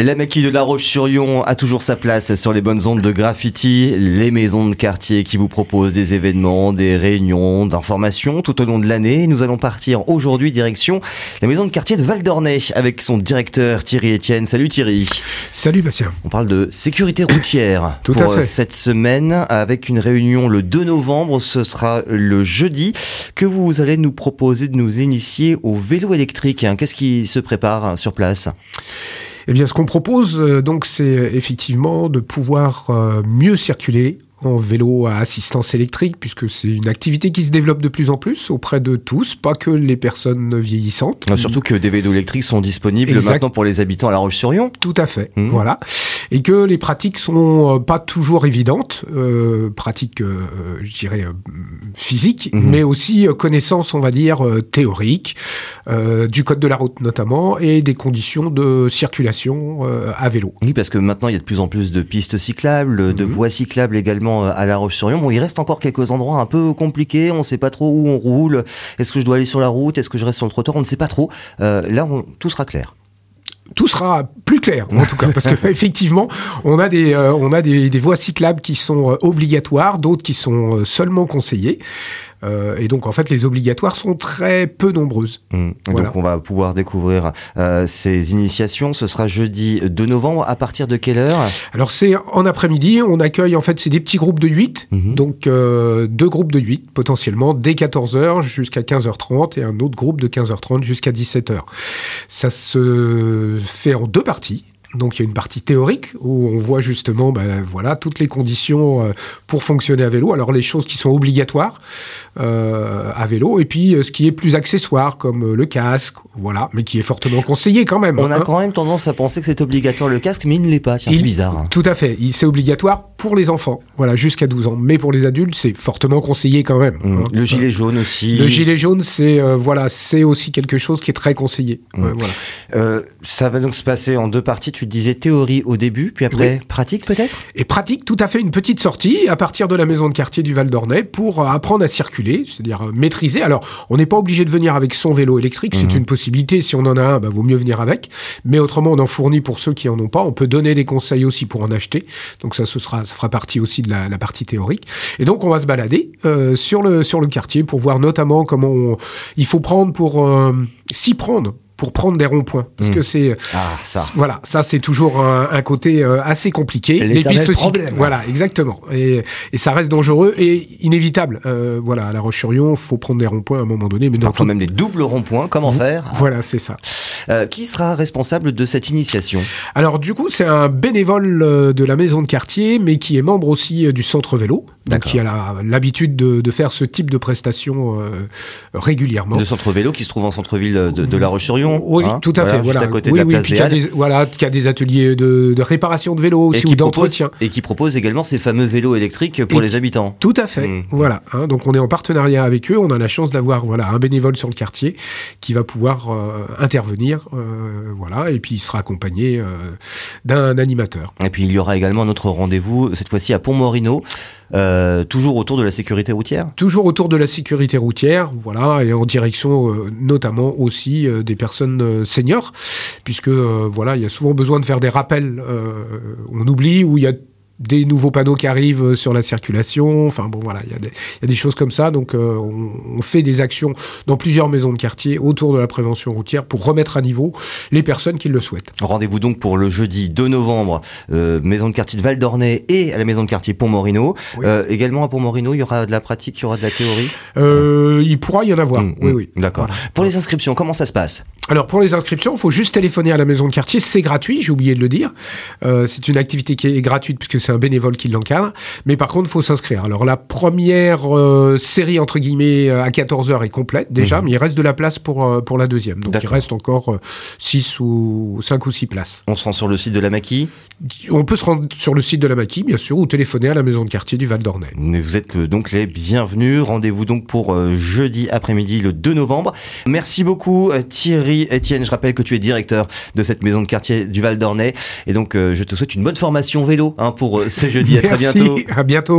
La maquille de La Roche-sur-Yon a toujours sa place sur les bonnes ondes de graffiti, les maisons de quartier qui vous proposent des événements, des réunions, d'informations tout au long de l'année. Nous allons partir aujourd'hui direction la maison de quartier de Val d'Ornay avec son directeur Thierry Etienne. Salut Thierry. Salut Bastien. On parle de sécurité routière Tout pour à fait. cette semaine avec une réunion le 2 novembre. Ce sera le jeudi que vous allez nous proposer de nous initier au vélo électrique. Qu'est-ce qui se prépare sur place? Eh bien, ce qu'on propose, euh, donc, c'est euh, effectivement de pouvoir euh, mieux circuler en vélo à assistance électrique, puisque c'est une activité qui se développe de plus en plus auprès de tous, pas que les personnes vieillissantes. Ah, Surtout que des vélos électriques sont disponibles Exact. maintenant pour les habitants à La Roche-sur-Yon. Tout à fait, Mhm. voilà. Et que les pratiques sont euh, pas toujours évidentes, euh, pratiques, euh, je dirais, physiques, Mhm. mais aussi connaissances, on va dire, théoriques, du code de la route notamment, et des conditions de circulation à vélo. Oui, parce que maintenant il y a de plus en plus de pistes cyclables, de Mhm. voies cyclables également à La Roche-sur-Yon. Bon, il reste encore quelques endroits un peu compliqués. On ne sait pas trop où on roule. Est-ce que je dois aller sur la route? Est-ce que je reste sur le trottoir? On ne sait pas trop. Euh, là, on- tout sera clair. Tout sera plus clair en tout cas parce que effectivement on a des euh, on a des, des voies cyclables qui sont euh, obligatoires d'autres qui sont euh, seulement conseillées Euh, et donc en fait les obligatoires sont très peu nombreuses Mm. Voilà. Donc on va pouvoir découvrir euh, ces initiations. Ce sera jeudi 2 novembre. À partir de quelle heure? Alors c'est en après-midi on accueille en fait c'est des petits groupes de 8 Mhm. donc euh, deux groupes de 8 potentiellement dès 14h jusqu'à 15h30 et un autre groupe de 15h30 jusqu'à 17h ça se fait en deux parties donc il y a une partie théorique où on voit justement ben, voilà toutes les conditions euh, pour fonctionner à vélo. Alors les choses qui sont obligatoires euh, à vélo et puis euh, ce qui est plus accessoire comme le casque, voilà, mais qui est fortement conseillé quand même. On a hein. quand même tendance à penser que c'est obligatoire le casque, mais il ne l'est pas. C'est bizarre. hein. Tout à fait, Il- c'est obligatoire pour les enfants, voilà, jusqu'à 12 ans. Mais pour les adultes, c'est fortement conseillé quand même. Mm. hein. Le gilet jaune aussi. Le gilet jaune, c'est voilà, c'est aussi quelque chose qui est très conseillé. Mm. Ouais, voilà. Euh, ça va donc se passer en deux parties. Tu disais théorie au début, puis après pratique peut-être? Et pratique tout à fait une petite sortie à partir de la maison de quartier du Val d'Ornay pour euh, apprendre à circuler, c'est-à-dire euh, maîtriser. Alors, on n'est pas obligé de venir avec son vélo électrique, c'est Mhm. une possibilité. Si on en a un, bah, vaut mieux venir avec. Mais autrement, on en fournit pour ceux qui en ont pas. On peut donner des conseils aussi pour en acheter. Donc ça, ce sera, ça fera partie aussi de la, la partie théorique. Et donc, on va se balader euh, sur le sur le quartier pour voir notamment comment on- il faut prendre pour euh, s'y prendre pour prendre des ronds-points parce Mhm. que c'est Ah, ça. voilà, ça c'est toujours un, un côté euh, assez compliqué. L'éternel cycl- problème. voilà, exactement. Et, et ça reste dangereux et inévitable. Euh, voilà, à La Roche-sur-Yon, faut prendre des ronds-points à un moment donné, mais dans Parfois tout- même des doubles ronds-points. Comment faire? Voilà, c'est ça. Euh, Qui sera responsable de cette initiation? Alors du coup, c'est un bénévole euh, de la maison de quartier, mais qui est membre aussi euh, du centre vélo, donc qui a l'habitude de, de faire ce type de prestations euh, régulièrement. Le centre vélo qui se trouve en centre-ville de, de La Roche-sur-Yon. Oui, hein, tout à fait. juste Voilà. à côté oui, de la oui, place des qui a des, voilà, qui a des ateliers de, de réparation de vélos aussi ou d'entretien. et qui propose également ces fameux vélos électriques pour Et les qui- habitants. Tout à fait. Mm. Voilà. hein, donc on est en partenariat avec eux. On a la chance d'avoir voilà un bénévole sur le quartier qui va pouvoir euh, intervenir. euh, voilà. Et puis il sera accompagné euh, d'un animateur. Et puis il y aura également un autre rendez-vous, cette fois-ci à Pont-Morino, euh, toujours autour de la sécurité routière. Toujours autour de la sécurité routière, voilà, et en direction euh, notamment aussi euh, des personnes euh, seniors, puisque euh, voilà, il y a souvent besoin de faire des rappels. euh, on oublie où il y a des nouveaux panneaux qui arrivent euh, sur la circulation. Enfin bon, voilà, il y, a des- il y a des choses comme ça. Donc euh, on, on fait des actions dans plusieurs maisons de quartier autour de la prévention routière pour remettre à niveau les personnes qui le souhaitent. Rendez-vous donc pour le jeudi 2 novembre, euh, maison de quartier de Val d'Ornay et à la maison de quartier Pont-Morino. Oui. Euh, également à Pont-Morino, il y aura de la pratique, il y aura de la théorie? Il pourra y en avoir. Mm, oui, mm, oui. D'accord. Voilà. Pour les inscriptions, comment ça se passe? Alors pour les inscriptions, il faut juste téléphoner à la maison de quartier, c'est gratuit, j'ai oublié de le dire. C'est une activité qui est gratuite puisque c'est un bénévole qui l'encadre, mais par contre, il faut s'inscrire. Alors la première euh, série entre guillemets euh, à 14h est complète déjà, Mhm. mais il reste de la place pour euh, pour la deuxième. Donc il reste encore 6 ou 5 ou 6 places. On se rend sur le site de la Maquis? On peut se rendre sur le site de la Maquis, bien sûr, ou téléphoner à la maison de quartier du Val d'Ornay. Vous êtes donc les bienvenus. Rendez-vous donc pour jeudi après-midi, le 2 novembre. Merci beaucoup Thierry Etienne. Je rappelle que tu es directeur de cette maison de quartier du Val d'Ornay. Et donc, je te souhaite une bonne formation vélo hein, pour euh, ce jeudi. À très bientôt. À bientôt.